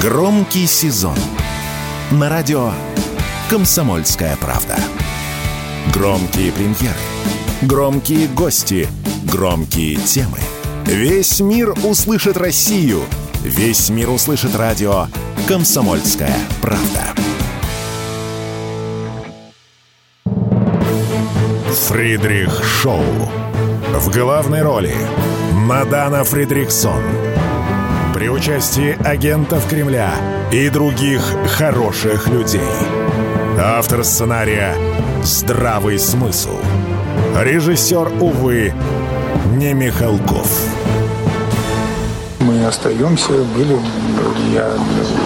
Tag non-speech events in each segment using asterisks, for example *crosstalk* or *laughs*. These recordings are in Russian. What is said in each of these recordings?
Громкий сезон на радио «Комсомольская правда». Громкие премьеры, громкие гости, громкие темы. Весь мир услышит Россию. Весь мир услышит радио «Комсомольская правда». Фридрих Шоу. В главной роли Мадана Фридриксон. При участии агентов Кремля и других хороших людей. Автор сценария «Здравый смысл». Режиссер, увы, не Михалков. Мы остаемся, были, я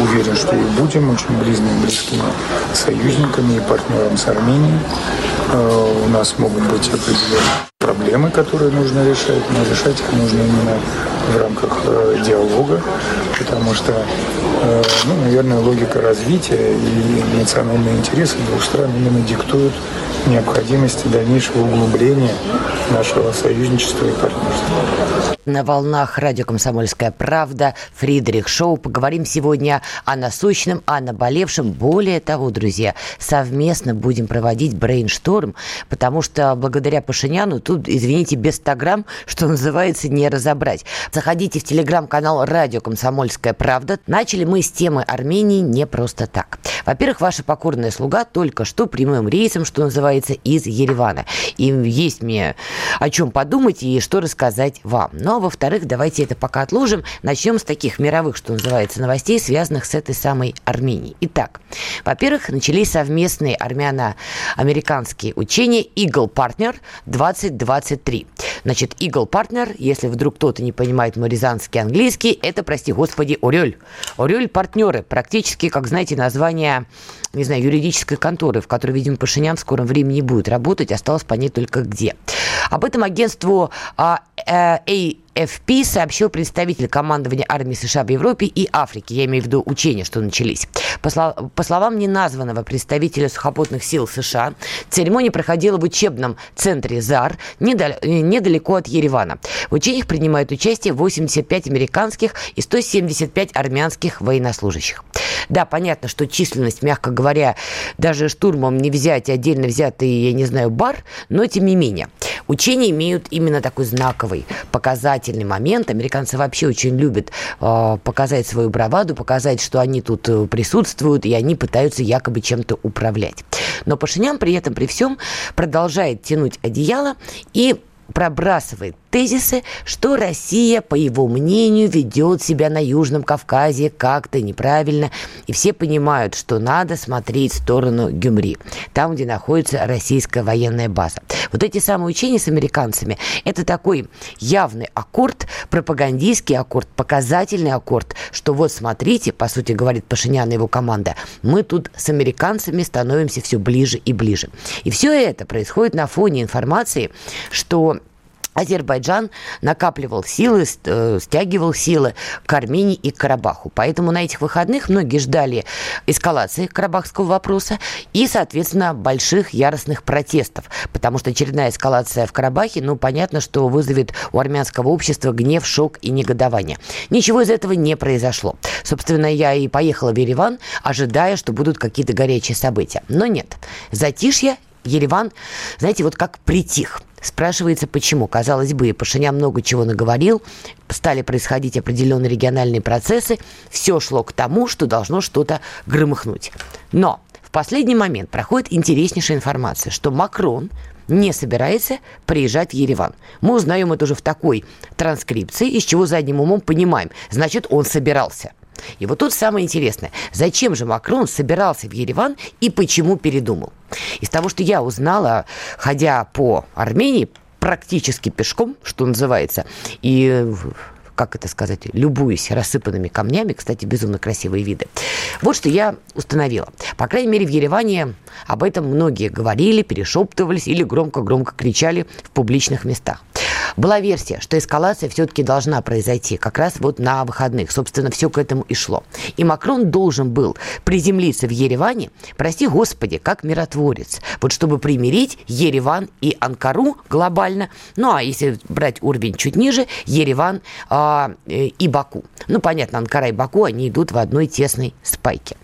уверен, что и будем очень близкими, близкими союзниками и партнерами с Арменией. Э, у нас могут быть определенные проблемы, которые нужно решать, но решать их нужно именно в рамках э, диалога, потому что, э, ну, наверное, логика развития и национальные интересы двух стран именно диктуют необходимости дальнейшего углубления нашего союзничества и партнерства. На волнах радио «Комсомольская правда» Фридрих Шоу. Поговорим сегодня о насущном, о наболевшем. Более того, друзья, совместно будем проводить брейншторм, потому что благодаря Пашиняну тут, извините, без 100 грамм, что называется, не разобрать. Заходите в телеграм-канал «Радио Комсомольская правда». Начали мы с темы Армении не просто так. Во-первых, ваша покорная слуга только что прямым рейсом, что называется, из Еревана. И есть мне о чем подумать и что рассказать вам. Ну, а во-вторых, давайте это пока отложим. Начнем с таких мировых, что называется, новостей, связанных с этой самой Арменией. Итак, во-первых, начались совместные армяно-американские учения Eagle Partner 2023. Значит, Eagle Partner, если вдруг кто-то не понимает мой рязанский английский, это, прости господи, Орель. Орель партнеры, практически, как знаете, название не знаю, юридической конторы, в которой, видимо, Пашинян в скором времени будет работать, осталось понять только где. Об этом агентству а, э, AFP сообщил представитель командования армии США в Европе и Африке. Я имею в виду учения, что начались. По, слов, по словам неназванного представителя сухопутных сил США, церемония проходила в учебном центре ЗАР недалеко от Еревана. В учениях принимают участие 85 американских и 175 армянских военнослужащих. Да, понятно, что численность, мягко говоря, даже штурмом не взять отдельно взятый, я не знаю, бар, но тем не менее. Учения имеют именно такой знаковый, показательный момент. Американцы вообще очень любят э, показать свою браваду, показать, что они тут э, присутствуют, и они пытаются якобы чем-то управлять. Но Пашинян при этом, при всем, продолжает тянуть одеяло и пробрасывает тезисы, что Россия, по его мнению, ведет себя на Южном Кавказе как-то неправильно, и все понимают, что надо смотреть в сторону Гюмри, там, где находится российская военная база. Вот эти самые учения с американцами – это такой явный аккорд, пропагандистский аккорд, показательный аккорд, что вот смотрите, по сути, говорит Пашинян и его команда, мы тут с американцами становимся все ближе и ближе. И все это происходит на фоне информации, что Азербайджан накапливал силы, э, стягивал силы к Армении и Карабаху. Поэтому на этих выходных многие ждали эскалации карабахского вопроса и, соответственно, больших яростных протестов. Потому что очередная эскалация в Карабахе, ну, понятно, что вызовет у армянского общества гнев, шок и негодование. Ничего из этого не произошло. Собственно, я и поехала в Ереван, ожидая, что будут какие-то горячие события. Но нет. Затишье Ереван, знаете, вот как притих. Спрашивается, почему. Казалось бы, Пашинян много чего наговорил, стали происходить определенные региональные процессы, все шло к тому, что должно что-то громыхнуть. Но в последний момент проходит интереснейшая информация, что Макрон не собирается приезжать в Ереван. Мы узнаем это уже в такой транскрипции, из чего задним умом понимаем. Значит, он собирался – и вот тут самое интересное. Зачем же Макрон собирался в Ереван и почему передумал? Из того, что я узнала, ходя по Армении, практически пешком, что называется, и как это сказать, любуюсь рассыпанными камнями, кстати, безумно красивые виды. Вот что я установила. По крайней мере, в Ереване об этом многие говорили, перешептывались или громко-громко кричали в публичных местах. Была версия, что эскалация все-таки должна произойти как раз вот на выходных. Собственно, все к этому и шло. И Макрон должен был приземлиться в Ереване, прости господи, как миротворец, вот чтобы примирить Ереван и Анкару глобально, ну а если брать уровень чуть ниже, Ереван а, э, и Баку. Ну, понятно, Анкара и Баку, они идут в одной тесной спайке.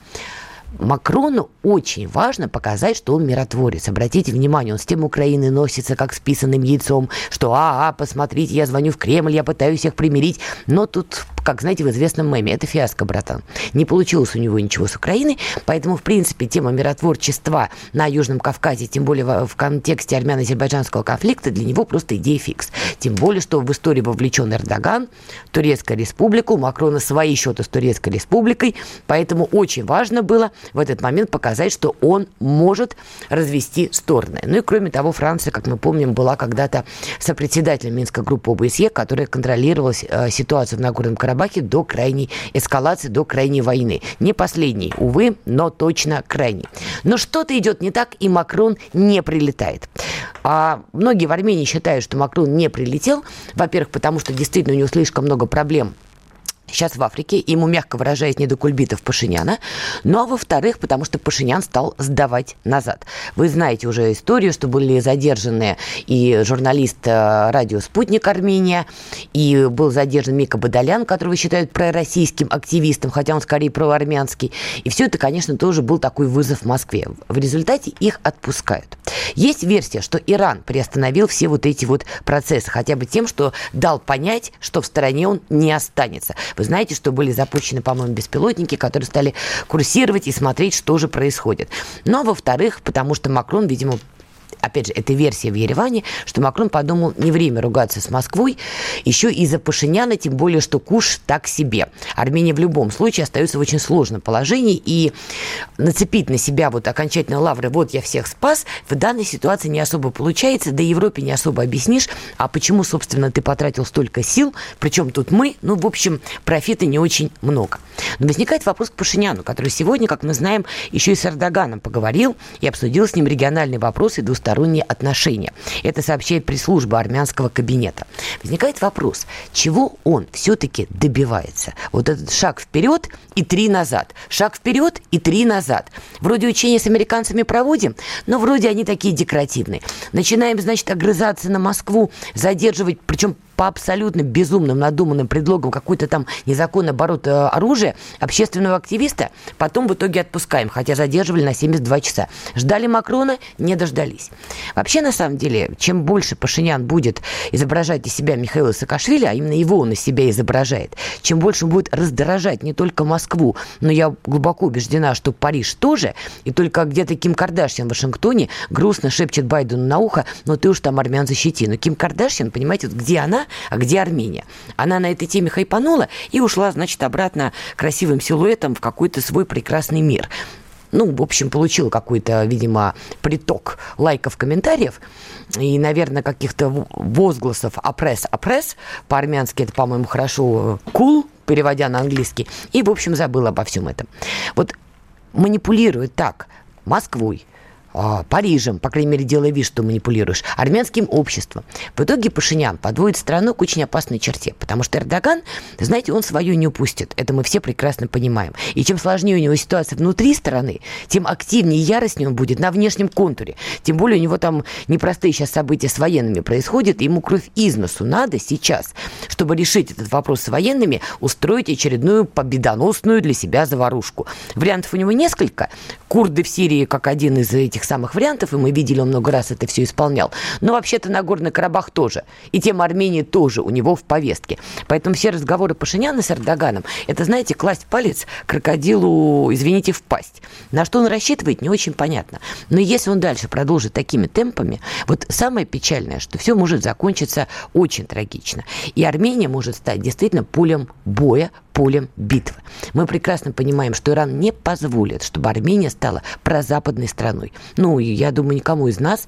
Макрону очень важно показать, что он миротворец. Обратите внимание, он с тем Украины носится, как с писанным яйцом, что «а, а, посмотрите, я звоню в Кремль, я пытаюсь их примирить». Но тут, как знаете, в известном меме, это фиаско, братан. Не получилось у него ничего с Украиной, поэтому, в принципе, тема миротворчества на Южном Кавказе, тем более в контексте армяно-азербайджанского конфликта, для него просто идея фикс. Тем более, что в истории вовлечен Эрдоган, Турецкая республика, у Макрона свои счеты с Турецкой республикой, поэтому очень важно было в этот момент показать, что он может развести стороны. Ну и кроме того, Франция, как мы помним, была когда-то сопредседателем Минской группы ОБСЕ, которая контролировала э, ситуацию в Нагорном Карабахе до крайней эскалации, до крайней войны. Не последней, увы, но точно крайней. Но что-то идет не так, и Макрон не прилетает. А многие в Армении считают, что Макрон не прилетел, во-первых, потому что действительно у него слишком много проблем сейчас в Африке, ему, мягко выражаясь, не до кульбитов Пашиняна, ну а во-вторых, потому что Пашинян стал сдавать назад. Вы знаете уже историю, что были задержаны и журналист э, радио «Спутник Армения», и был задержан Мика Бадалян, которого считают пророссийским активистом, хотя он скорее проармянский. И все это, конечно, тоже был такой вызов Москве. В результате их отпускают. Есть версия, что Иран приостановил все вот эти вот процессы, хотя бы тем, что дал понять, что в стороне он не останется. Вы знаете, что были запущены, по-моему, беспилотники, которые стали курсировать и смотреть, что же происходит. Но, во-вторых, потому что Макрон, видимо, опять же, это версия в Ереване, что Макрон подумал, не время ругаться с Москвой, еще из-за Пашиняна, тем более, что куш так себе. Армения в любом случае остается в очень сложном положении, и нацепить на себя вот окончательно лавры, вот я всех спас, в данной ситуации не особо получается, да и Европе не особо объяснишь, а почему, собственно, ты потратил столько сил, причем тут мы, ну, в общем, профита не очень много. Но возникает вопрос к Пашиняну, который сегодня, как мы знаем, еще и с Эрдоганом поговорил и обсудил с ним региональные вопросы и отношения. Это сообщает пресс-служба армянского кабинета. Возникает вопрос, чего он все-таки добивается? Вот этот шаг вперед и три назад. Шаг вперед и три назад. Вроде учения с американцами проводим, но вроде они такие декоративные. Начинаем, значит, огрызаться на Москву, задерживать, причем по абсолютно безумным, надуманным предлогам какой-то там незаконный оборот э, оружия общественного активиста, потом в итоге отпускаем, хотя задерживали на 72 часа. Ждали Макрона, не дождались. Вообще, на самом деле, чем больше Пашинян будет изображать из себя Михаила Саакашвили, а именно его он из себя изображает, чем больше он будет раздражать не только Москву, но я глубоко убеждена, что Париж тоже, и только где-то Ким Кардашьян в Вашингтоне грустно шепчет Байдену на ухо, но ты уж там армян защити. Но Ким Кардашьян, понимаете, вот где она, а где Армения? Она на этой теме хайпанула и ушла, значит, обратно красивым силуэтом в какой-то свой прекрасный мир ну, в общем, получила какой-то, видимо, приток лайков, комментариев и, наверное, каких-то возгласов «опресс, опресс». По-армянски это, по-моему, хорошо «cool», переводя на английский. И, в общем, забыла обо всем этом. Вот манипулирует так Москвой, Парижем, по крайней мере, делая вид, что манипулируешь, армянским обществом. В итоге Пашинян подводит страну к очень опасной черте, потому что Эрдоган, знаете, он свое не упустит. Это мы все прекрасно понимаем. И чем сложнее у него ситуация внутри страны, тем активнее и яростнее он будет на внешнем контуре. Тем более у него там непростые сейчас события с военными происходят, и ему кровь из носу надо сейчас, чтобы решить этот вопрос с военными, устроить очередную победоносную для себя заварушку. Вариантов у него несколько. Курды в Сирии, как один из этих этих самых вариантов, и мы видели, он много раз это все исполнял. Но вообще-то Нагорный Карабах тоже. И тема Армении тоже у него в повестке. Поэтому все разговоры Пашиняна с Эрдоганом, это, знаете, класть палец крокодилу, извините, в пасть. На что он рассчитывает, не очень понятно. Но если он дальше продолжит такими темпами, вот самое печальное, что все может закончиться очень трагично. И Армения может стать действительно полем боя, полем битвы. Мы прекрасно понимаем, что Иран не позволит, чтобы Армения стала прозападной страной. Ну, я думаю, никому из нас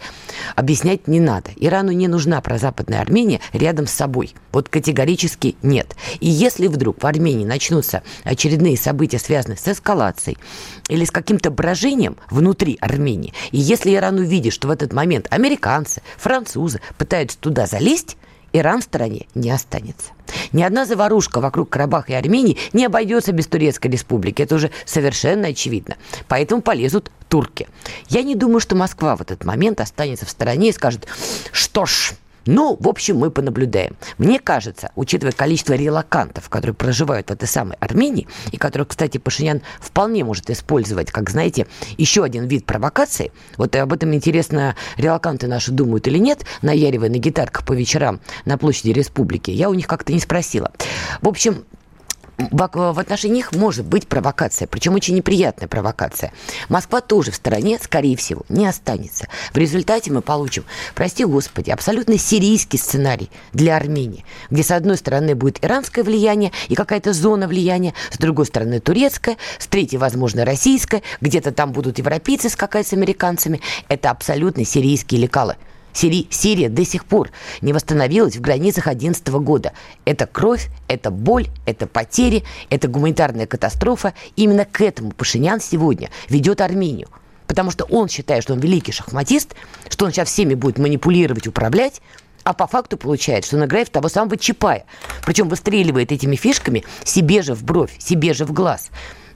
объяснять не надо. Ирану не нужна прозападная Армения рядом с собой. Вот категорически нет. И если вдруг в Армении начнутся очередные события, связанные с эскалацией или с каким-то брожением внутри Армении, и если Иран увидит, что в этот момент американцы, французы пытаются туда залезть, Иран в стороне не останется. Ни одна заварушка вокруг Карабаха и Армении не обойдется без Турецкой республики. Это уже совершенно очевидно. Поэтому полезут турки. Я не думаю, что Москва в этот момент останется в стороне и скажет, что ж, ну, в общем, мы понаблюдаем. Мне кажется, учитывая количество релакантов, которые проживают в этой самой Армении, и которых, кстати, Пашинян вполне может использовать, как, знаете, еще один вид провокации, вот об этом интересно, релаканты наши думают или нет, наяривая на гитарках по вечерам на площади республики, я у них как-то не спросила. В общем, в отношении них может быть провокация, причем очень неприятная провокация. Москва тоже в стороне, скорее всего, не останется. В результате мы получим, прости господи, абсолютно сирийский сценарий для Армении, где с одной стороны будет иранское влияние и какая-то зона влияния, с другой стороны турецкая, с третьей, возможно, российская, где-то там будут европейцы скакать с американцами. Это абсолютно сирийские лекалы. Сири, Сирия до сих пор не восстановилась в границах 2011 года. Это кровь, это боль, это потери, это гуманитарная катастрофа. Именно к этому Пашинян сегодня ведет Армению. Потому что он считает, что он великий шахматист, что он сейчас всеми будет манипулировать, управлять, а по факту получается, что он играет в того самого Чапая. Причем выстреливает этими фишками себе же в бровь, себе же в глаз.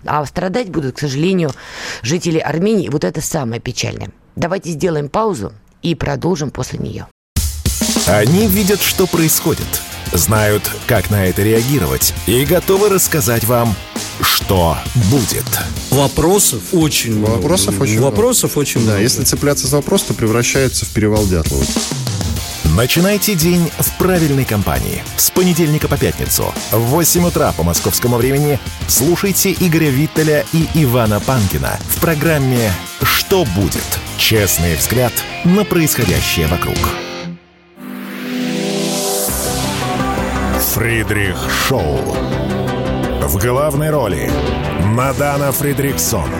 А страдать будут, к сожалению, жители Армении. Вот это самое печальное. Давайте сделаем паузу и продолжим после нее. Они видят, что происходит, знают, как на это реагировать и готовы рассказать вам, что будет. Вопросов очень много. Вопросов очень Вопросов много. очень да, много. если цепляться за вопрос, то превращается в перевал Дятлова. Начинайте день в правильной компании. С понедельника по пятницу в 8 утра по московскому времени слушайте Игоря Виттеля и Ивана Панкина в программе «Что будет?» Честный взгляд на происходящее вокруг. Фридрих Шоу. В главной роли Мадана Фридриксон.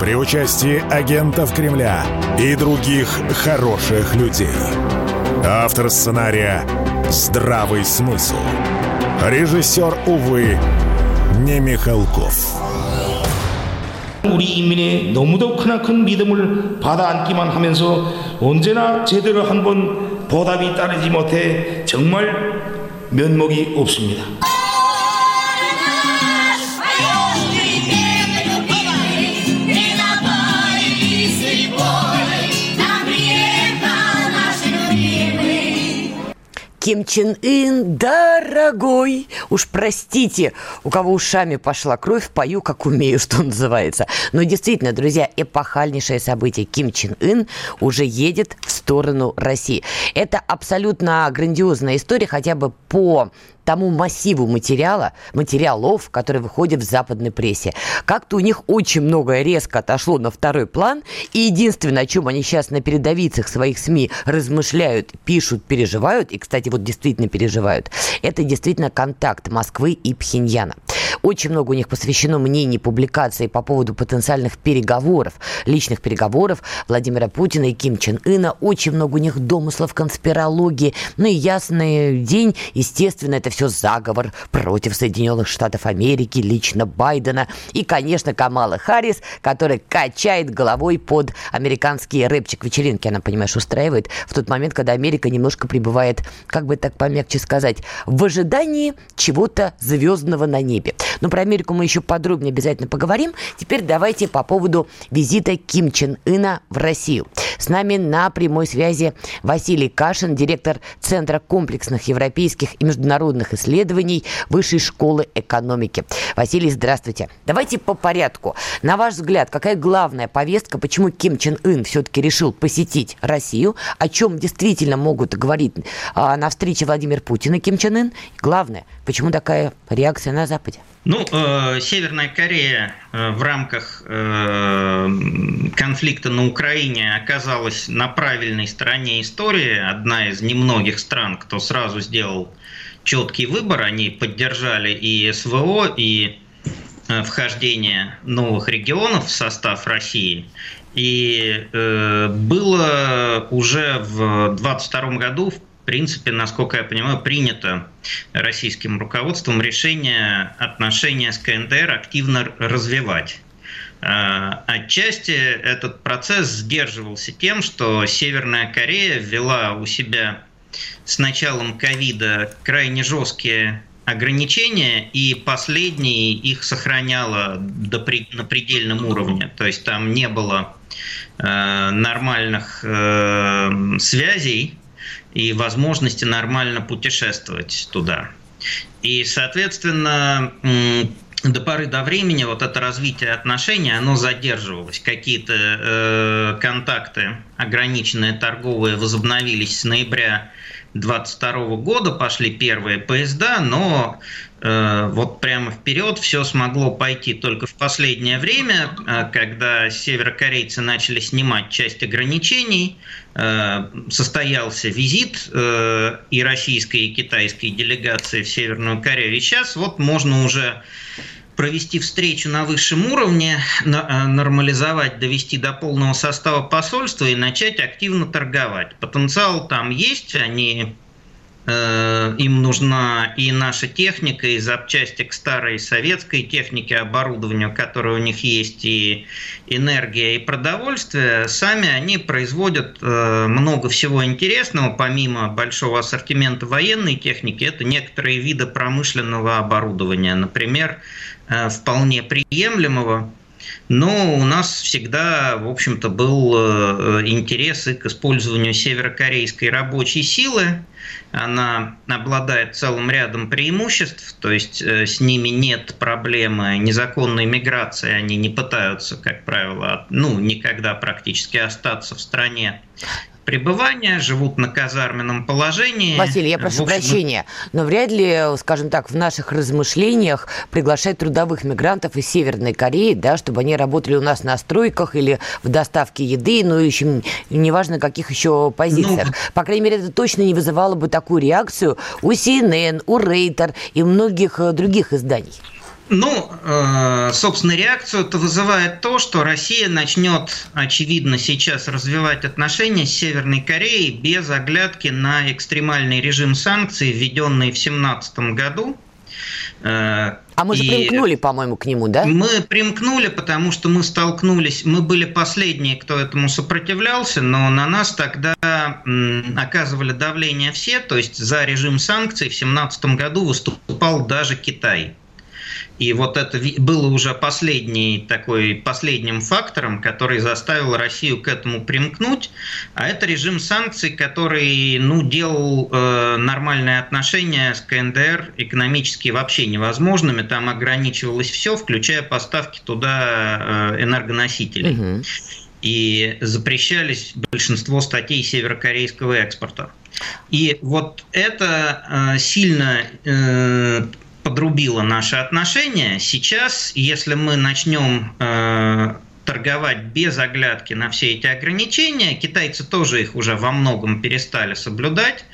При участии агентов Кремля и других хороших людей. Автор сценария «Здравый смысл». Режиссер, увы, не Михалков. 우리 인민의 너무도 크나큰 믿음을 받아 안기만 하면서 언제나 제대로 한 번 보답이 따르지 못해 정말 면목이 없습니다. Ким Чен Ын, дорогой, уж простите, у кого ушами пошла кровь, пою, как умею, *laughs* что называется. Но действительно, друзья, эпохальнейшее событие. Ким Чен Ын уже едет в сторону России. Это абсолютно грандиозная история, хотя бы по тому массиву материала, материалов, которые выходят в западной прессе. Как-то у них очень многое резко отошло на второй план, и единственное, о чем они сейчас на передовицах своих СМИ размышляют, пишут, переживают, и, кстати, вот действительно переживают, это действительно контакт Москвы и Пхеньяна. Очень много у них посвящено мнений, публикаций по поводу потенциальных переговоров, личных переговоров Владимира Путина и Ким Чен Ына. Очень много у них домыслов, конспирологии. Ну и ясный день, естественно, это все заговор против Соединенных Штатов Америки, лично Байдена и, конечно, Камала Харрис, который качает головой под американский рэпчик вечеринки, она, понимаешь, устраивает в тот момент, когда Америка немножко пребывает, как бы так помягче сказать, в ожидании чего-то звездного на небе. Но про Америку мы еще подробнее обязательно поговорим. Теперь давайте по поводу визита Ким Чен Ына в Россию. С нами на прямой связи Василий Кашин, директор Центра комплексных европейских и международных исследований Высшей школы экономики. Василий, здравствуйте. Давайте по порядку. На ваш взгляд, какая главная повестка, почему Ким Чен Ын все-таки решил посетить Россию, о чем действительно могут говорить а, на встрече Владимир Путин и Ким Чен Ын? Главное, почему такая реакция на Западе? Ну, э, Северная Корея э, в рамках э, конфликта на Украине оказалась на правильной стороне истории. Одна из немногих стран, кто сразу сделал четкий выбор. Они поддержали и СВО, и э, вхождение новых регионов в состав России. И э, было уже в 22 году, в принципе, насколько я понимаю, принято российским руководством решение отношения с КНДР активно развивать. Э, отчасти этот процесс сдерживался тем, что Северная Корея ввела у себя с началом ковида крайне жесткие ограничения, и последние их сохраняло до, на предельном уровне. То есть там не было э, нормальных э, связей и возможности нормально путешествовать туда. И, соответственно, до поры до времени вот это развитие отношений, оно задерживалось. Какие-то э, контакты ограниченные торговые возобновились с ноября 22 года пошли первые поезда, но вот прямо вперед все смогло пойти только в последнее время, э, когда северокорейцы начали снимать часть ограничений, э, состоялся визит э, и российской, и китайской делегации в Северную Корею. И сейчас вот можно уже провести встречу на высшем уровне, э, нормализовать, довести до полного состава посольства и начать активно торговать. Потенциал там есть, они э, им нужна и наша техника, и запчасти к старой советской технике, оборудованию, которое у них есть, и энергия, и продовольствие. Сами они производят э, много всего интересного, помимо большого ассортимента военной техники, это некоторые виды промышленного оборудования. Например, Э, вполне приемлемого. Но у нас всегда, в общем-то, был э, интерес и к использованию северокорейской рабочей силы. Она обладает целым рядом преимуществ, то есть э, с ними нет проблемы незаконной миграции, они не пытаются, как правило, ну, никогда практически остаться в стране пребывания, живут на казарменном положении. Василий, я прошу общем... прощения, но вряд ли, скажем так, в наших размышлениях приглашать трудовых мигрантов из Северной Кореи, да, чтобы они работали у нас на стройках или в доставке еды, ну, еще неважно, каких еще позициях. Ну... По крайней мере, это точно не вызывало бы такую реакцию у CNN, у Рейтер и многих э, других изданий. Ну, э, собственно, реакцию это вызывает то, что Россия начнет, очевидно, сейчас развивать отношения с Северной Кореей без оглядки на экстремальный режим санкций, введенный в 2017 году. Э, а мы же и примкнули, по-моему, к нему, да? Мы примкнули, потому что мы столкнулись, мы были последние, кто этому сопротивлялся, но на нас тогда оказывали давление все, то есть за режим санкций в 2017 году выступал даже Китай. И вот это было уже последний такой, последним фактором, который заставил Россию к этому примкнуть. А это режим санкций, который ну, делал э, нормальные отношения с КНДР экономически вообще невозможными. Там ограничивалось все, включая поставки туда э, энергоносителей. Угу. И запрещались большинство статей северокорейского экспорта. И вот это э, сильно подрубило наши отношения. Сейчас, если мы начнем э, торговать без оглядки на все эти ограничения, китайцы тоже их уже во многом перестали соблюдать,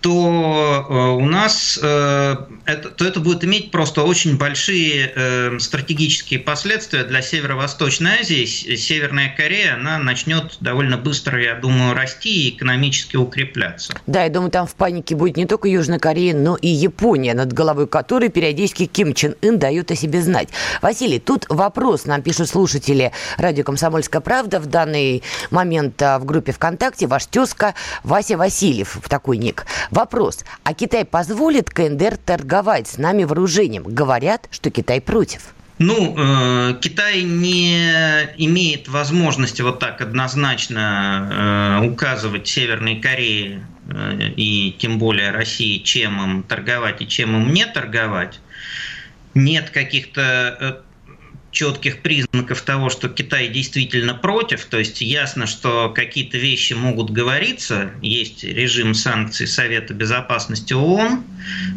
то э, у нас э, это, то это будет иметь просто очень большие э, стратегические последствия для Северо-Восточной Азии. Северная Корея, она начнет довольно быстро, я думаю, расти и экономически укрепляться. Да, я думаю, там в панике будет не только Южная Корея, но и Япония, над головой которой периодически Ким Чен Ын дает о себе знать. Василий, тут вопрос, нам пишут слушатели радио «Комсомольская правда» в данный момент в группе ВКонтакте, ваш тезка Вася Васильев, в такой ник. Вопрос. А Китай позволит КНДР торговать с нами вооружением? Говорят, что Китай против. Ну, э, Китай не имеет возможности вот так однозначно э, указывать Северной Корее э, и тем более России, чем им торговать и чем им не торговать. Нет каких-то четких признаков того, что Китай действительно против. То есть ясно, что какие-то вещи могут говориться. Есть режим санкций Совета Безопасности ООН.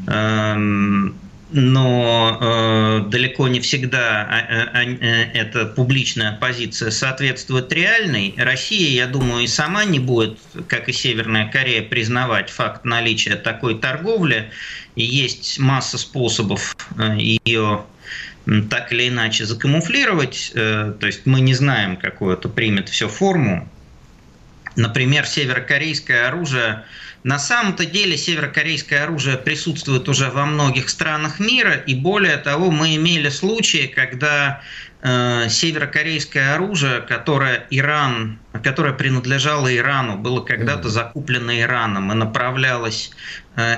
Эм, но э, далеко не всегда а, а, а, эта публичная позиция соответствует реальной. Россия, я думаю, и сама не будет, как и Северная Корея, признавать факт наличия такой торговли. И есть масса способов э, ее так или иначе закамуфлировать. Э, то есть мы не знаем, какую это примет все форму. Например, северокорейское оружие На самом-то деле северокорейское оружие присутствует уже во многих странах мира, и более того, мы имели случаи, когда Э, северокорейское оружие, которое Иран, которое принадлежало Ирану, было когда-то закуплено Ираном и направлялось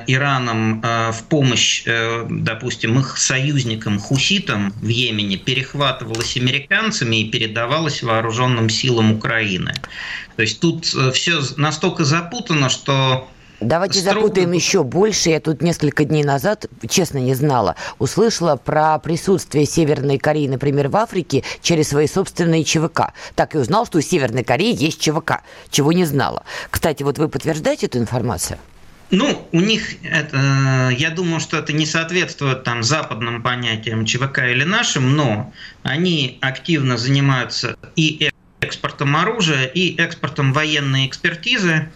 Ираном э, в помощь, допустим, их союзникам хуситам в Йемене, перехватывалось американцами и передавалось вооруженным силам Украины. То есть тут все настолько запутано, что Давайте строго... запутаем еще больше. Я тут несколько дней назад, честно, не знала, услышала про присутствие Северной Кореи, например, в Африке через свои собственные ЧВК. Так и узнал, что у Северной Кореи есть ЧВК, чего не знала. Кстати, вот вы подтверждаете эту информацию? Ну, у них это, я думаю, что это не соответствует там западным понятиям ЧВК или нашим, но они активно занимаются и экспортом оружия и экспортом военной экспертизы,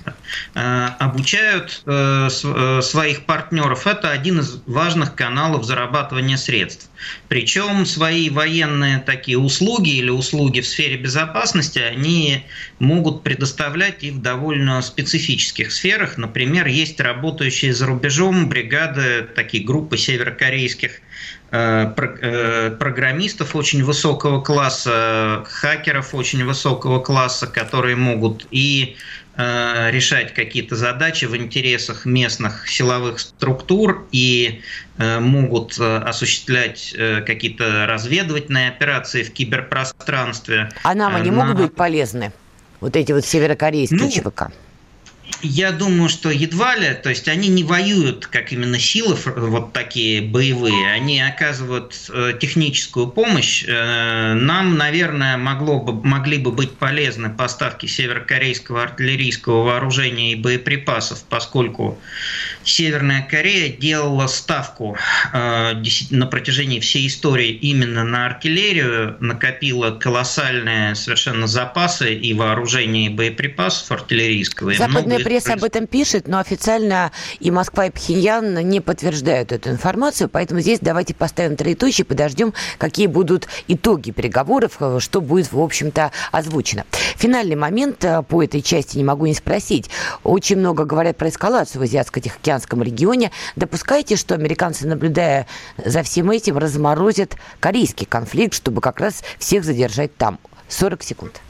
э, обучают э, э, своих партнеров. Это один из важных каналов зарабатывания средств. Причем свои военные такие услуги или услуги в сфере безопасности они могут предоставлять и в довольно специфических сферах. Например, есть работающие за рубежом бригады, такие группы северокорейских программистов очень высокого класса, хакеров очень высокого класса, которые могут и э, решать какие-то задачи в интересах местных силовых структур и могут осуществлять какие-то разведывательные операции в киберпространстве. А нам они На... могут быть полезны? Вот эти вот северокорейские ну, ЧВК? Я думаю, что едва ли, то есть они не воюют как именно силы вот такие боевые, они оказывают э, техническую помощь. Э, нам, наверное, могло бы, могли бы быть полезны поставки северокорейского артиллерийского вооружения и боеприпасов, поскольку Северная Корея делала ставку э, на протяжении всей истории именно на артиллерию, накопила колоссальные совершенно запасы и вооружения, и боеприпасов артиллерийского. Западная пресса об этом пишет, но официально и Москва, и Пхеньян не подтверждают эту информацию, поэтому здесь давайте поставим троеточие, подождем, какие будут итоги переговоров, э, что будет, в общем-то, озвучено. Финальный момент э, по этой части не могу не спросить. Очень много говорят про эскалацию в Азиатско-Тихоокеанском Тихоокеанском регионе. Допускаете, что американцы, наблюдая за всем этим, разморозят корейский конфликт, чтобы как раз всех задержать там? 40 секунд.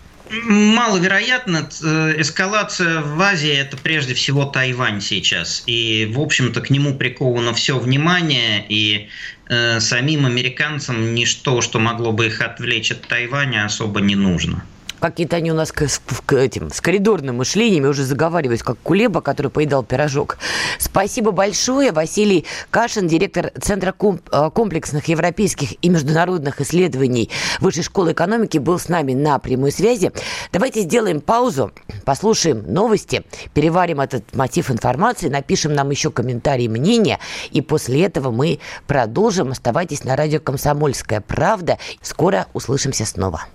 Маловероятно. Э, эскалация в Азии – это прежде всего Тайвань сейчас. И, в общем-то, к нему приковано все внимание, и э, самим американцам ничто, что могло бы их отвлечь от Тайваня, особо не нужно какие-то они у нас к, к, этим, с коридорным мышлением, уже заговариваюсь, как Кулеба, который поедал пирожок. Спасибо большое. Василий Кашин, директор Центра э, комплексных европейских и международных исследований Высшей школы экономики, был с нами на прямой связи. Давайте сделаем паузу, послушаем новости, переварим этот мотив информации, напишем нам еще комментарии, мнения, и после этого мы продолжим. Оставайтесь на радио «Комсомольская правда». Скоро услышимся снова.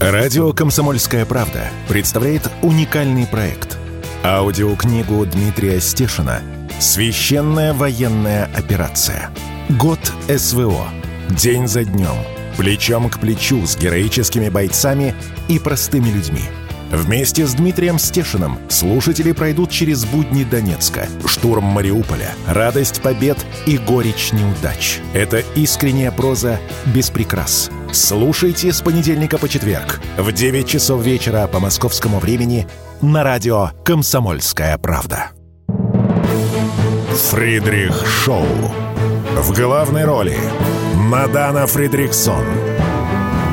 Радио «Комсомольская правда» представляет уникальный проект. Аудиокнигу Дмитрия Стешина «Священная военная операция. Год СВО. День за днем. Плечом к плечу с героическими бойцами и простыми людьми». Вместе с Дмитрием Стешиным слушатели пройдут через будни Донецка, штурм Мариуполя, радость побед и горечь неудач. Это искренняя проза без прикрас – Слушайте с понедельника по четверг в 9 часов вечера по московскому времени на радио «Комсомольская правда». Фридрих Шоу. В главной роли Мадана Фридриксон.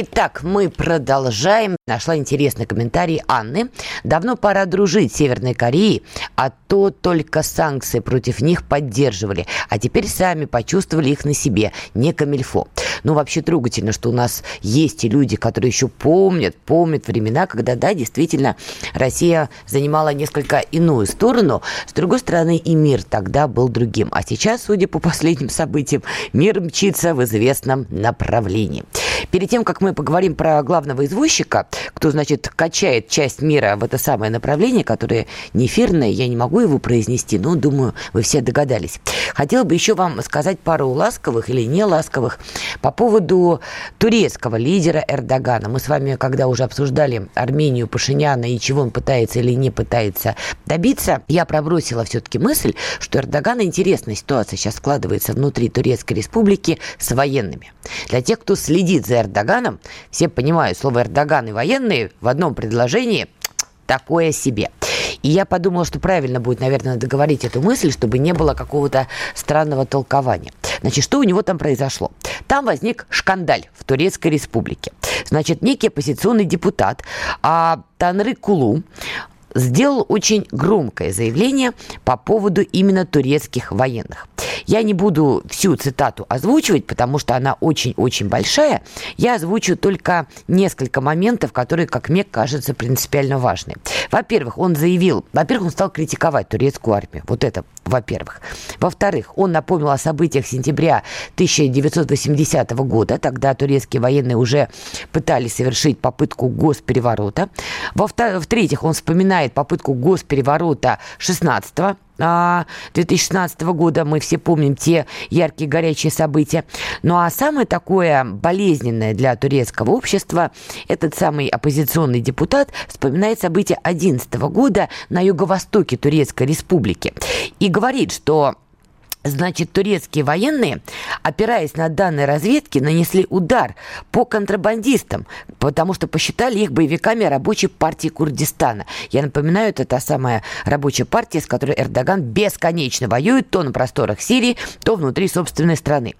Итак, мы продолжаем. Нашла интересный комментарий Анны. Давно пора дружить Северной Кореи, а то только санкции против них поддерживали. А теперь сами почувствовали их на себе. Не камильфо. Ну, вообще трогательно, что у нас есть и люди, которые еще помнят, помнят времена, когда, да, действительно, Россия занимала несколько иную сторону. С другой стороны, и мир тогда был другим. А сейчас, судя по *laughs* последним событиям, мир мчится в известном направлении. Перед тем, как мы поговорим про главного извозчика, кто, значит, качает часть мира в это самое направление, которое не эфирное, я не могу его произнести, но, думаю, вы все догадались. Хотела бы еще вам сказать пару ласковых или не ласковых по поводу турецкого лидера Эрдогана. Мы с вами, когда уже обсуждали Армению Пашиняна и чего он пытается или не пытается добиться, я пробросила все-таки мысль, что Эрдогана интересная ситуация сейчас складывается внутри Турецкой Республики с военными. Для тех, кто следит за Эрдоганом, все понимают, слово Эрдоган и военные в одном предложении *tsk* такое себе. И я подумала, что правильно будет, наверное, договорить эту мысль, чтобы не было какого-то странного толкования. Значит, что у него там произошло? Там возник шкандаль в Турецкой республике. Значит, некий оппозиционный депутат а, Танры Кулу сделал очень громкое заявление по поводу именно турецких военных. Я не буду всю цитату озвучивать, потому что она очень-очень большая. Я озвучу только несколько моментов, которые, как мне кажется, принципиально важны. Во-первых, он заявил, во-первых, он стал критиковать турецкую армию. Вот это, во-первых. Во-вторых, он напомнил о событиях сентября 1980 года. Тогда турецкие военные уже пытались совершить попытку госпереворота. В-третьих, он вспоминает попытку госпереворота 16 2016 года. Мы все помним те яркие горячие события. Ну а самое такое болезненное для турецкого общества, этот самый оппозиционный депутат вспоминает события 2011 года на юго-востоке Турецкой республики и говорит, что Значит, турецкие военные, опираясь на данные разведки, нанесли удар по контрабандистам, потому что посчитали их боевиками рабочей партии Курдистана. Я напоминаю, это та самая рабочая партия, с которой Эрдоган бесконечно воюет то на просторах Сирии, то внутри собственной страны.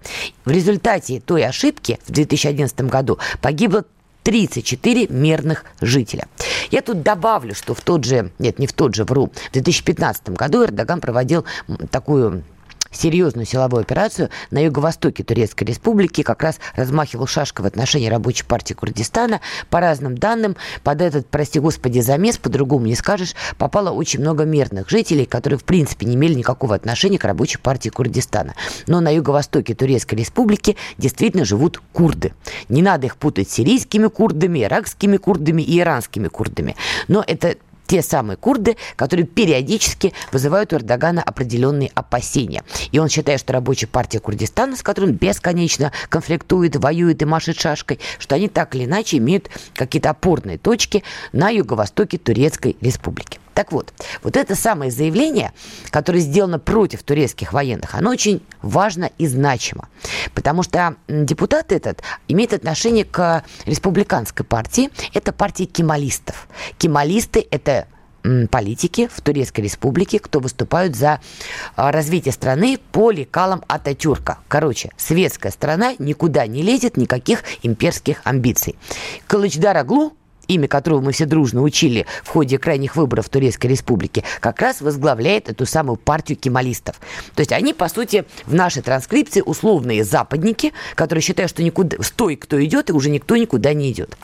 В результате той ошибки в 2011 году погибло 34 мирных жителя. Я тут добавлю, что в тот же, нет, не в тот же, вру, в 2015 году Эрдоган проводил такую серьезную силовую операцию на юго-востоке Турецкой Республики, как раз размахивал шашкой в отношении рабочей партии Курдистана. По разным данным, под этот, прости господи, замес, по-другому не скажешь, попало очень много мирных жителей, которые, в принципе, не имели никакого отношения к рабочей партии Курдистана. Но на юго-востоке Турецкой Республики действительно живут курды. Не надо их путать с сирийскими курдами, иракскими курдами и иранскими курдами. Но это те самые курды, которые периодически вызывают у Эрдогана определенные опасения. И он считает, что рабочая партия Курдистана, с которой он бесконечно конфликтует, воюет и машет шашкой, что они так или иначе имеют какие-то опорные точки на юго-востоке Турецкой республики. Так вот, вот это самое заявление, которое сделано против турецких военных, оно очень важно и значимо. Потому что депутат этот имеет отношение к республиканской партии. Это партия кемалистов. Кемалисты – это политики в Турецкой республике, кто выступают за а, развитие страны по лекалам Ататюрка. Короче, светская страна никуда не лезет, никаких имперских амбиций. Кылычдар Аглу, имя которого мы все дружно учили в ходе крайних выборов в Турецкой Республике, как раз возглавляет эту самую партию кемалистов. То есть они, по сути, в нашей транскрипции условные западники, которые считают, что никуда, стой, кто идет, и уже никто никуда не идет.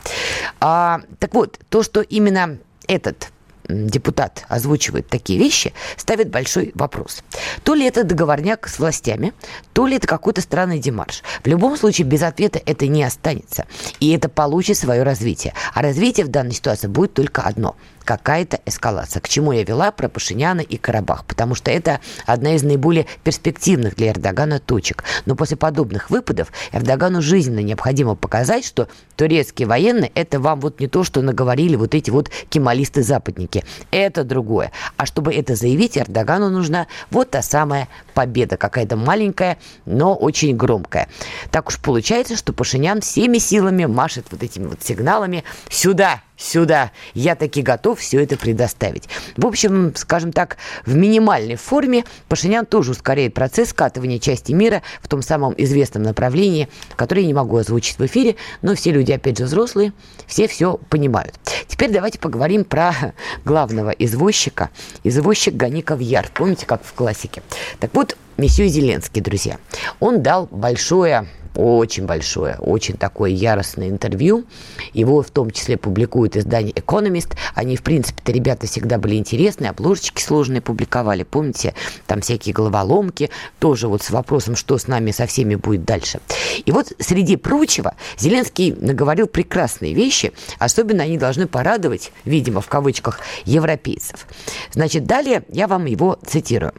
А, так вот, то, что именно этот депутат озвучивает такие вещи, ставит большой вопрос. То ли это договорняк с властями, то ли это какой-то странный демарш. В любом случае, без ответа это не останется. И это получит свое развитие. А развитие в данной ситуации будет только одно – какая-то эскалация. К чему я вела про Пашиняна и Карабах? Потому что это одна из наиболее перспективных для Эрдогана точек. Но после подобных выпадов Эрдогану жизненно необходимо показать, что турецкие военные – это вам вот не то, что наговорили вот эти вот кемалисты-западники. Это другое. А чтобы это заявить, Эрдогану нужна вот та самая победа. Какая-то маленькая, но очень громкая. Так уж получается, что Пашинян всеми силами машет вот этими вот сигналами «сюда, сюда. Я таки готов все это предоставить. В общем, скажем так, в минимальной форме Пашинян тоже ускоряет процесс скатывания части мира в том самом известном направлении, которое я не могу озвучить в эфире, но все люди, опять же, взрослые, все все понимают. Теперь давайте поговорим про главного извозчика. Извозчик Гаников Яр. Помните, как в классике? Так вот, месье Зеленский, друзья, он дал большое очень большое, очень такое яростное интервью. Его в том числе публикует издание Economist. Они, в принципе-то, ребята всегда были интересные, обложечки сложные публиковали. Помните, там всякие головоломки, тоже вот с вопросом, что с нами со всеми будет дальше. И вот, среди прочего, Зеленский наговорил прекрасные вещи, особенно они должны порадовать, видимо, в кавычках, европейцев. Значит, далее я вам его цитирую.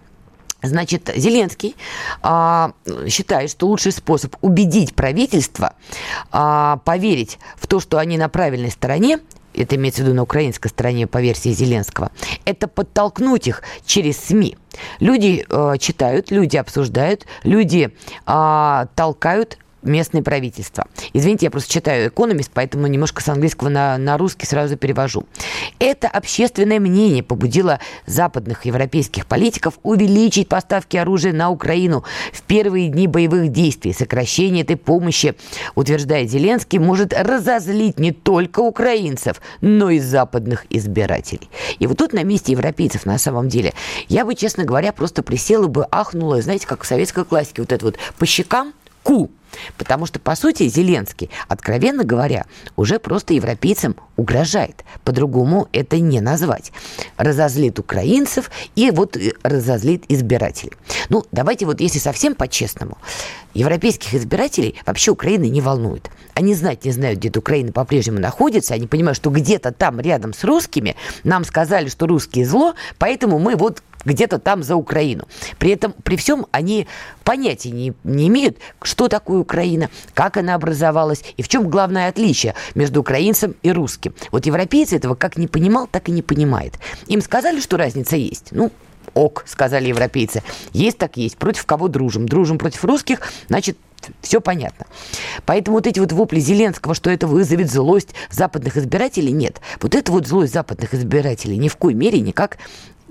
Значит, Зеленский а, считает, что лучший способ убедить правительство а, поверить в то, что они на правильной стороне, это имеется в виду на украинской стороне по версии Зеленского, это подтолкнуть их через СМИ. Люди э, читают, люди обсуждают, люди э, толкают местное правительство. Извините, я просто читаю «Экономист», поэтому немножко с английского на, на русский сразу перевожу. Это общественное мнение побудило западных европейских политиков увеличить поставки оружия на Украину в первые дни боевых действий. Сокращение этой помощи, утверждает Зеленский, может разозлить не только украинцев, но и западных избирателей. И вот тут на месте европейцев на самом деле я бы, честно говоря, просто присела бы, ахнула, знаете, как в советской классике, вот это вот по щекам, ку, Потому что, по сути, Зеленский, откровенно говоря, уже просто европейцам угрожает. По-другому это не назвать. Разозлит украинцев и вот э, разозлит избирателей. Ну, давайте вот, если совсем по-честному, европейских избирателей вообще Украина не волнует. Они знать не знают, где Украина по-прежнему находится. Они понимают, что где-то там рядом с русскими нам сказали, что русские зло, поэтому мы вот где-то там за Украину. При этом, при всем, они понятия не, не имеют, что такое Украина, как она образовалась и в чем главное отличие между украинцем и русским. Вот европейцы этого как не понимал, так и не понимает. Им сказали, что разница есть. Ну, ок, сказали европейцы. Есть так есть. Против кого дружим? Дружим против русских, значит, все понятно. Поэтому вот эти вот вопли Зеленского, что это вызовет злость западных избирателей, нет. Вот это вот злость западных избирателей ни в коей мере никак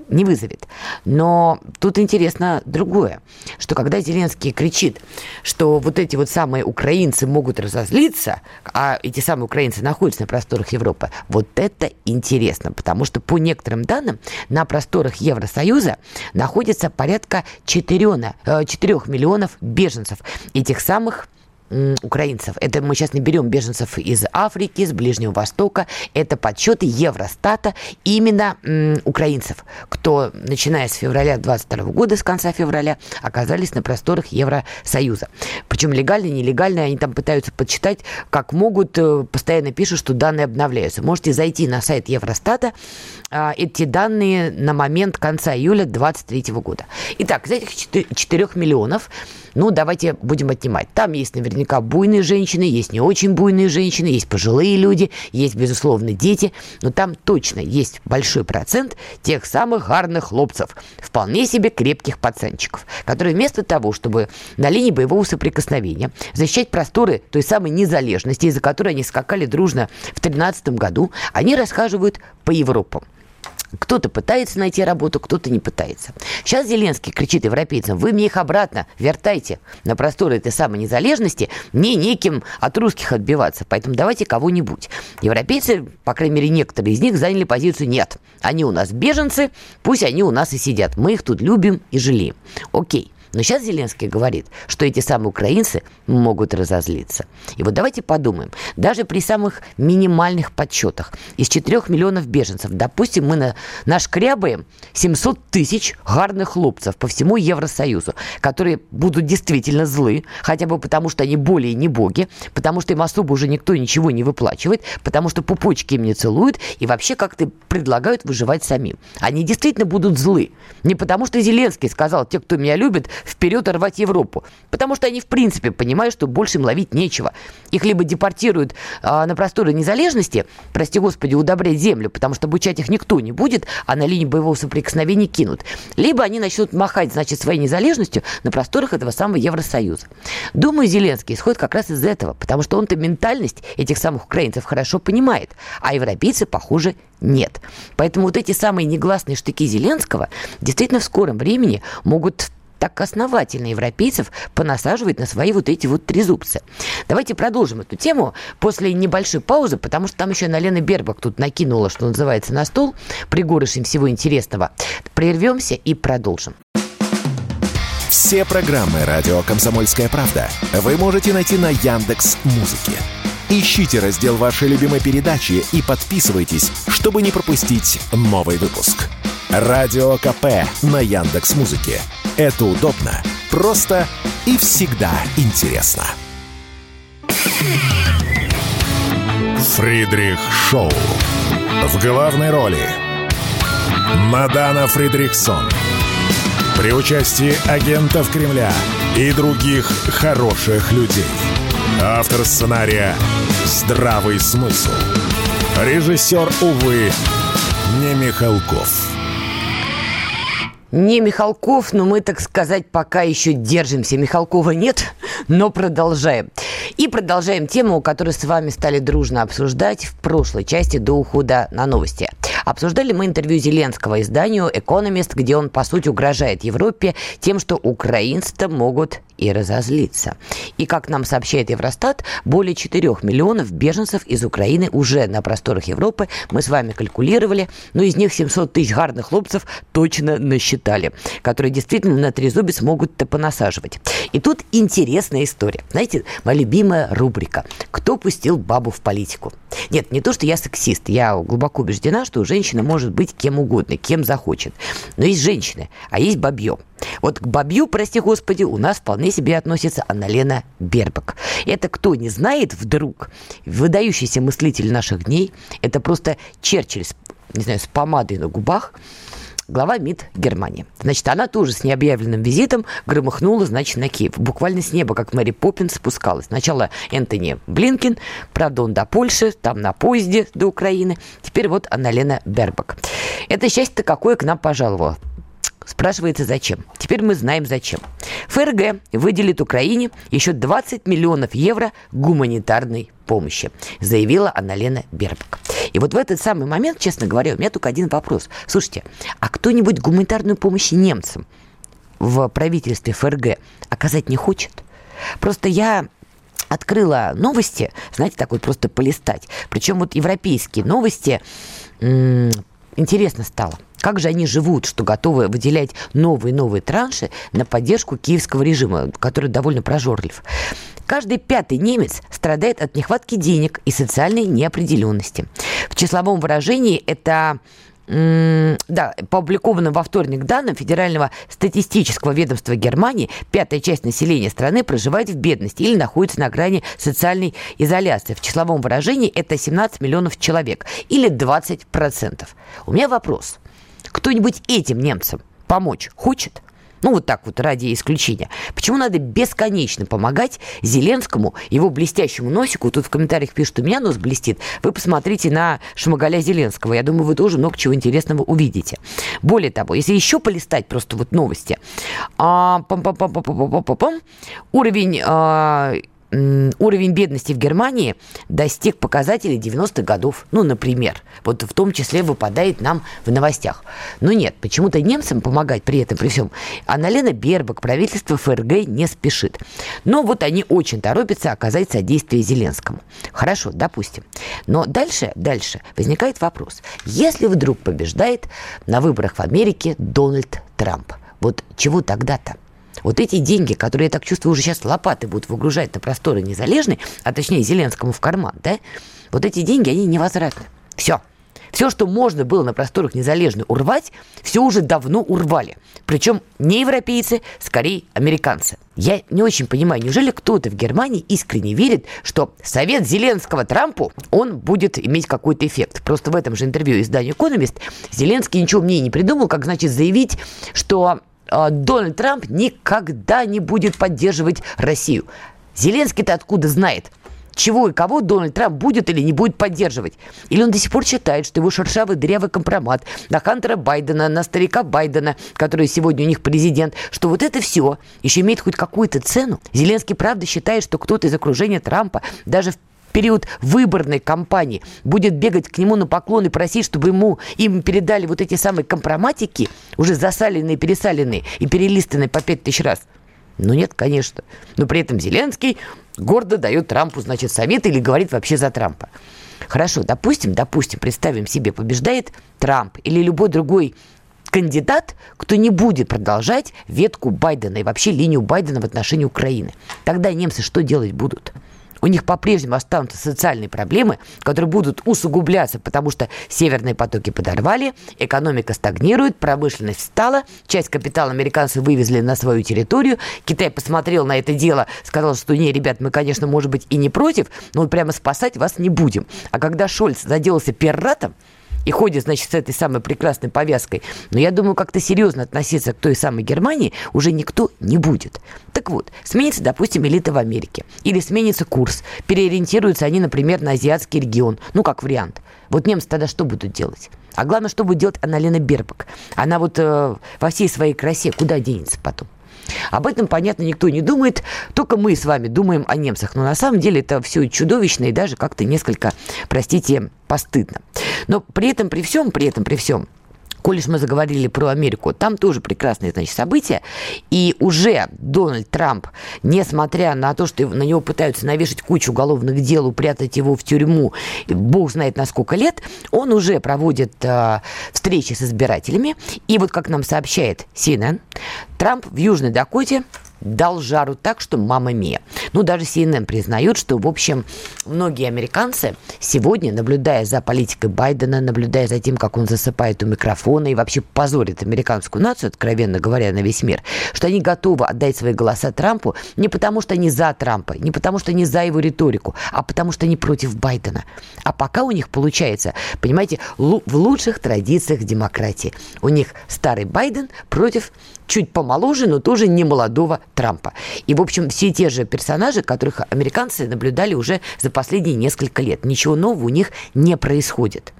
не вызовет. Но тут интересно другое, что когда Зеленский кричит, что вот эти вот самые украинцы могут разозлиться, а эти самые украинцы находятся на просторах Европы, вот это интересно, потому что по некоторым данным на просторах Евросоюза находится порядка 4, 4 э, миллионов беженцев, этих самых украинцев. Это мы сейчас не берем беженцев из Африки, из Ближнего Востока. Это подсчеты Евростата именно м, украинцев, кто, начиная с февраля 22 года, с конца февраля, оказались на просторах Евросоюза. Причем легально, нелегально, они там пытаются подсчитать, как могут, э, постоянно пишут, что данные обновляются. Можете зайти на сайт Евростата, а, эти данные на момент конца июля 2023 года. Итак, из этих 4 миллионов ну, давайте будем отнимать. Там есть наверняка буйные женщины, есть не очень буйные женщины, есть пожилые люди, есть, безусловно, дети, но там точно есть большой процент тех самых гарных хлопцев, вполне себе крепких пацанчиков, которые вместо того, чтобы на линии боевого соприкосновения защищать просторы той самой незалежности, из-за которой они скакали дружно в 2013 году, они расхаживают по Европам. Кто-то пытается найти работу, кто-то не пытается. Сейчас Зеленский кричит европейцам, вы мне их обратно вертайте на просторы этой самой незалежности, мне неким от русских отбиваться, поэтому давайте кого-нибудь. Европейцы, по крайней мере некоторые из них, заняли позицию нет. Они у нас беженцы, пусть они у нас и сидят. Мы их тут любим и жалеем. Окей. Но сейчас Зеленский говорит, что эти самые украинцы могут разозлиться. И вот давайте подумаем. Даже при самых минимальных подсчетах из 4 миллионов беженцев, допустим, мы на, нашкрябаем 700 тысяч гарных хлопцев по всему Евросоюзу, которые будут действительно злы, хотя бы потому, что они более не боги, потому что им особо уже никто ничего не выплачивает, потому что пупочки им не целуют и вообще как-то предлагают выживать самим. Они действительно будут злы. Не потому, что Зеленский сказал, те, кто меня любит, вперед рвать Европу. Потому что они, в принципе, понимают, что больше им ловить нечего. Их либо депортируют а, на просторы незалежности, прости господи, удобрять землю, потому что обучать их никто не будет, а на линии боевого соприкосновения кинут. Либо они начнут махать, значит, своей незалежностью на просторах этого самого Евросоюза. Думаю, Зеленский исходит как раз из этого, потому что он-то ментальность этих самых украинцев хорошо понимает, а европейцы, похоже, нет. Поэтому вот эти самые негласные штыки Зеленского действительно в скором времени могут так основательно европейцев понасаживает на свои вот эти вот трезубцы. Давайте продолжим эту тему после небольшой паузы, потому что там еще на Лена Бербак тут накинула, что называется, на стол, пригорышем всего интересного. Прервемся и продолжим. Все программы радио Комсомольская правда вы можете найти на Яндекс Музыке. Ищите раздел вашей любимой передачи и подписывайтесь, чтобы не пропустить новый выпуск. Радио КП на Яндекс Музыке. Это удобно, просто и всегда интересно. Фридрих Шоу. В главной роли Мадана Фридрихсон. При участии агентов Кремля и других хороших людей. Автор сценария «Здравый смысл». Режиссер, увы, не Михалков. Не Михалков, но мы, так сказать, пока еще держимся. Михалкова нет, но продолжаем. И продолжаем тему, которую с вами стали дружно обсуждать в прошлой части до ухода на новости. Обсуждали мы интервью Зеленского изданию «Экономист», где он, по сути, угрожает Европе тем, что украинцы могут и разозлиться. И, как нам сообщает Евростат, более 4 миллионов беженцев из Украины уже на просторах Европы. Мы с вами калькулировали, но из них 700 тысяч гарных хлопцев точно насчитали, которые действительно на трезубец могут-то понасаживать. И тут интересная история. Знаете, моя любимая рубрика «Кто пустил бабу в политику?» Нет, не то, что я сексист. Я глубоко убеждена, что женщина может быть кем угодно, кем захочет. Но есть женщины, а есть бабье. Вот к бабью, прости господи, у нас вполне себе относится Анналена Бербак. Это кто не знает вдруг, выдающийся мыслитель наших дней, это просто Черчилль, не знаю, с помадой на губах, глава МИД Германии. Значит, она тоже с необъявленным визитом громыхнула, значит, на Киев. Буквально с неба, как Мэри Поппинс, спускалась. Сначала Энтони Блинкин, правда, он до Польши, там на поезде до Украины. Теперь вот Анналена Бербак. Это счастье-то какое к нам пожаловало. Спрашивается, зачем? Теперь мы знаем, зачем. ФРГ выделит Украине еще 20 миллионов евро гуманитарной помощи, заявила Анналена Бербак. И вот в этот самый момент, честно говоря, у меня только один вопрос. Слушайте, а кто-нибудь гуманитарную помощь немцам в правительстве ФРГ оказать не хочет? Просто я открыла новости, знаете, так вот просто полистать. Причем вот европейские новости интересно стало. Как же они живут, что готовы выделять новые и новые транши на поддержку киевского режима, который довольно прожорлив. Каждый пятый немец страдает от нехватки денег и социальной неопределенности. В числовом выражении это да, по опубликованным во вторник данным Федерального статистического ведомства Германии, пятая часть населения страны проживает в бедности или находится на грани социальной изоляции. В числовом выражении это 17 миллионов человек или 20%. У меня вопрос. Кто-нибудь этим немцам помочь хочет? Ну, вот так вот, ради исключения. Почему надо бесконечно помогать Зеленскому, его блестящему носику? Тут в комментариях пишут, у меня нос блестит. Вы посмотрите на Шмагаля Зеленского. Я думаю, вы тоже много чего интересного увидите. Более того, если еще полистать просто вот новости. А, пам -пам -пам -пам -пам -пам -пам уровень а, уровень бедности в Германии достиг показателей 90-х годов. Ну, например. Вот в том числе выпадает нам в новостях. Но нет, почему-то немцам помогать при этом, при всем, Аналена Бербак, правительство ФРГ не спешит. Но вот они очень торопятся оказать содействие Зеленскому. Хорошо, допустим. Но дальше, дальше возникает вопрос. Если вдруг побеждает на выборах в Америке Дональд Трамп, вот чего тогда-то? Вот эти деньги, которые, я так чувствую, уже сейчас лопаты будут выгружать на просторы незалежные, а точнее Зеленскому в карман, да, вот эти деньги, они невозвратны. Все. Все, что можно было на просторах незалежной урвать, все уже давно урвали. Причем не европейцы, скорее американцы. Я не очень понимаю, неужели кто-то в Германии искренне верит, что совет Зеленского Трампу, он будет иметь какой-то эффект. Просто в этом же интервью изданию «Экономист» Зеленский ничего мне не придумал, как, значит, заявить, что Дональд Трамп никогда не будет поддерживать Россию. Зеленский-то откуда знает? чего и кого Дональд Трамп будет или не будет поддерживать. Или он до сих пор считает, что его шершавый дырявый компромат на Хантера Байдена, на старика Байдена, который сегодня у них президент, что вот это все еще имеет хоть какую-то цену. Зеленский правда считает, что кто-то из окружения Трампа даже в период выборной кампании будет бегать к нему на поклон и просить, чтобы ему им передали вот эти самые компроматики, уже засаленные, пересаленные и перелистанные по пять тысяч раз. Ну нет, конечно. Но при этом Зеленский гордо дает Трампу, значит, совет или говорит вообще за Трампа. Хорошо, допустим, допустим, представим себе, побеждает Трамп или любой другой кандидат, кто не будет продолжать ветку Байдена и вообще линию Байдена в отношении Украины. Тогда немцы что делать будут? У них по-прежнему останутся социальные проблемы, которые будут усугубляться, потому что северные потоки подорвали, экономика стагнирует, промышленность встала, часть капитала американцы вывезли на свою территорию. Китай посмотрел на это дело, сказал, что не, ребят, мы, конечно, может быть и не против, но прямо спасать вас не будем. А когда Шольц заделался пиратом, и ходит, значит, с этой самой прекрасной повязкой. Но я думаю, как-то серьезно относиться к той самой Германии уже никто не будет. Так вот, сменится, допустим, элита в Америке. Или сменится курс. Переориентируются они, например, на азиатский регион. Ну, как вариант. Вот немцы тогда что будут делать? А главное, что будет делать Анналина Бербак? Она вот э, во всей своей красе куда денется потом? Об этом, понятно, никто не думает, только мы с вами думаем о немцах. Но на самом деле это все чудовищно и даже как-то несколько, простите, постыдно. Но при этом, при всем, при этом, при всем, коль мы заговорили про Америку, там тоже прекрасные, значит, события. И уже Дональд Трамп, несмотря на то, что на него пытаются навешать кучу уголовных дел, упрятать его в тюрьму, бог знает на сколько лет, он уже проводит э, встречи с избирателями. И вот, как нам сообщает CNN, Трамп в Южной Дакоте дал жару так, что мама мия. Ну, даже CNN признают, что, в общем, многие американцы сегодня, наблюдая за политикой Байдена, наблюдая за тем, как он засыпает у микрофона и вообще позорит американскую нацию, откровенно говоря, на весь мир, что они готовы отдать свои голоса Трампу не потому, что они за Трампа, не потому, что они за его риторику, а потому, что они против Байдена. А пока у них получается, понимаете, в лучших традициях демократии. У них старый Байден против чуть помоложе, но тоже не молодого Трампа. И, в общем, все те же персонажи, которых американцы наблюдали уже за последние несколько лет. Ничего нового у них не происходит.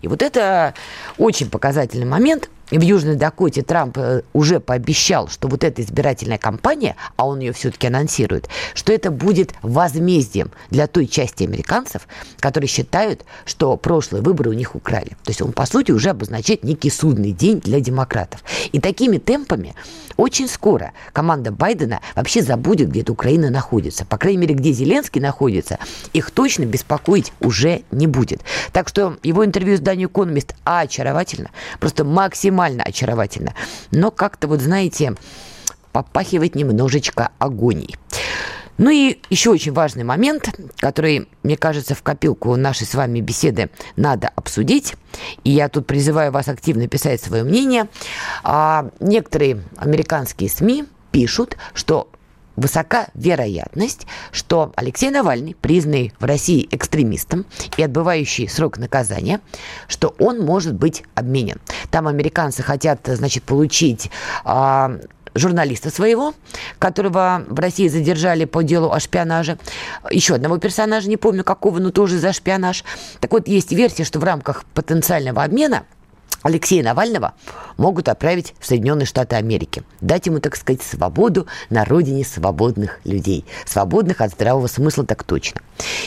И вот это очень показательный момент – в Южной Дакоте Трамп э, уже пообещал, что вот эта избирательная кампания, а он ее все-таки анонсирует, что это будет возмездием для той части американцев, которые считают, что прошлые выборы у них украли. То есть он, по сути, уже обозначает некий судный день для демократов. И такими темпами очень скоро команда Байдена вообще забудет, где Украина находится. По крайней мере, где Зеленский находится, их точно беспокоить уже не будет. Так что его интервью с Данью Экономист очаровательно, просто максимально очаровательно. Но как-то вот, знаете, попахивает немножечко агонией. Ну и еще очень важный момент, который, мне кажется, в копилку нашей с вами беседы надо обсудить. И я тут призываю вас активно писать свое мнение. А, некоторые американские СМИ пишут, что высока вероятность, что Алексей Навальный, признанный в России экстремистом и отбывающий срок наказания, что он может быть обменен. Там американцы хотят, значит, получить а, журналиста своего, которого в России задержали по делу о шпионаже. Еще одного персонажа, не помню какого, но тоже за шпионаж. Так вот, есть версия, что в рамках потенциального обмена – Алексея Навального могут отправить в Соединенные Штаты Америки. Дать ему, так сказать, свободу на родине свободных людей. Свободных от здравого смысла так точно.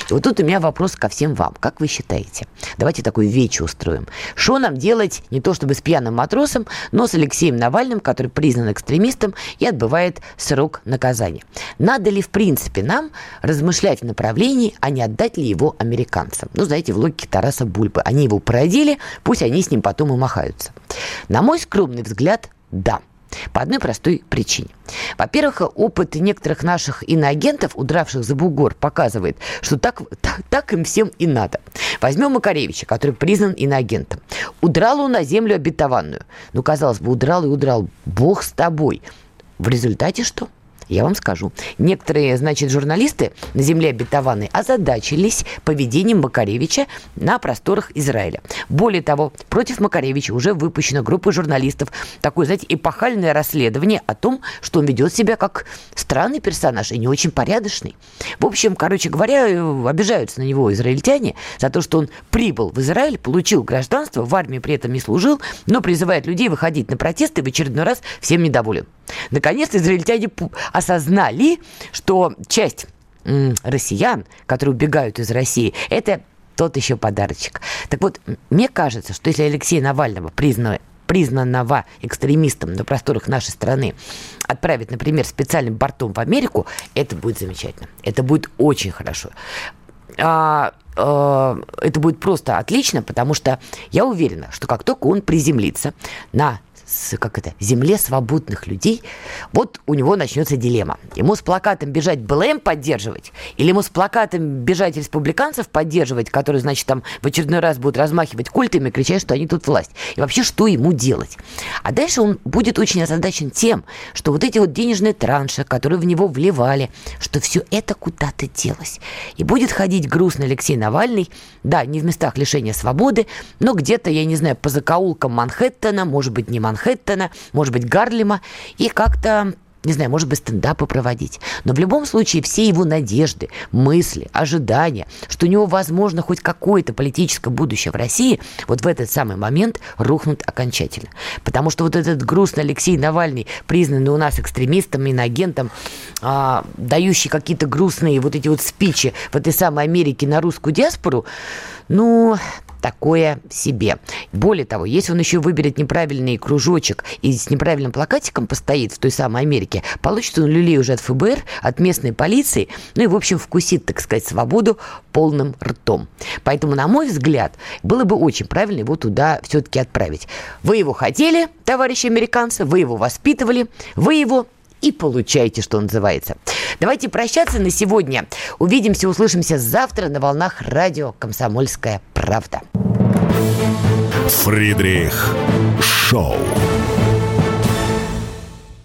И вот тут у меня вопрос ко всем вам. Как вы считаете? Давайте такую вече устроим. Что нам делать не то чтобы с пьяным матросом, но с Алексеем Навальным, который признан экстремистом и отбывает срок наказания? Надо ли, в принципе, нам размышлять в направлении, а не отдать ли его американцам? Ну, знаете, в логике Тараса Бульбы. Они его породили, пусть они с ним потом и махаются. На мой скромный взгляд, да. По одной простой причине. Во-первых, опыт некоторых наших иноагентов, удравших за бугор, показывает, что так, так, так им всем и надо. Возьмем Макаревича, который признан иноагентом. Удрал он на землю обетованную. Ну, казалось бы, удрал и удрал. Бог с тобой. В результате что? Я вам скажу. Некоторые, значит, журналисты на земле обетованной озадачились поведением Макаревича на просторах Израиля. Более того, против Макаревича уже выпущена группа журналистов. Такое, знаете, эпохальное расследование о том, что он ведет себя как странный персонаж и не очень порядочный. В общем, короче говоря, обижаются на него израильтяне за то, что он прибыл в Израиль, получил гражданство, в армии при этом не служил, но призывает людей выходить на протесты и в очередной раз всем недоволен. Наконец, израильтяне осознали, что часть россиян, которые убегают из России, это тот еще подарочек. Так вот, мне кажется, что если Алексея Навального признали признанного экстремистом на просторах нашей страны отправить, например, специальным бортом в Америку, это будет замечательно. Это будет очень хорошо. А, а, это будет просто отлично, потому что я уверена, что как только он приземлится на как это, земле свободных людей, вот у него начнется дилемма. Ему с плакатом бежать БЛМ поддерживать, или ему с плакатом бежать республиканцев поддерживать, которые, значит, там в очередной раз будут размахивать культами, кричать, что они тут власть. И вообще, что ему делать? А дальше он будет очень озадачен тем, что вот эти вот денежные транши, которые в него вливали, что все это куда-то делось. И будет ходить грустный Алексей Навальный, да, не в местах лишения свободы, но где-то, я не знаю, по закоулкам Манхэттена, может быть, не Манхэттена, может быть, Гарлема, и как-то не знаю, может быть, стендапы проводить. Но в любом случае все его надежды, мысли, ожидания, что у него возможно хоть какое-то политическое будущее в России, вот в этот самый момент рухнут окончательно. Потому что вот этот грустный Алексей Навальный, признанный у нас экстремистом, иноагентом, а, дающий какие-то грустные вот эти вот спичи в этой самой Америке на русскую диаспору, ну, такое себе. Более того, если он еще выберет неправильный кружочек и с неправильным плакатиком постоит в той самой Америке, получит он люлей уже от ФБР, от местной полиции, ну и, в общем, вкусит, так сказать, свободу полным ртом. Поэтому, на мой взгляд, было бы очень правильно его туда все-таки отправить. Вы его хотели, товарищи американцы, вы его воспитывали, вы его и получайте, что называется. Давайте прощаться на сегодня. Увидимся, услышимся завтра на волнах радио «Комсомольская правда». Фридрих Шоу.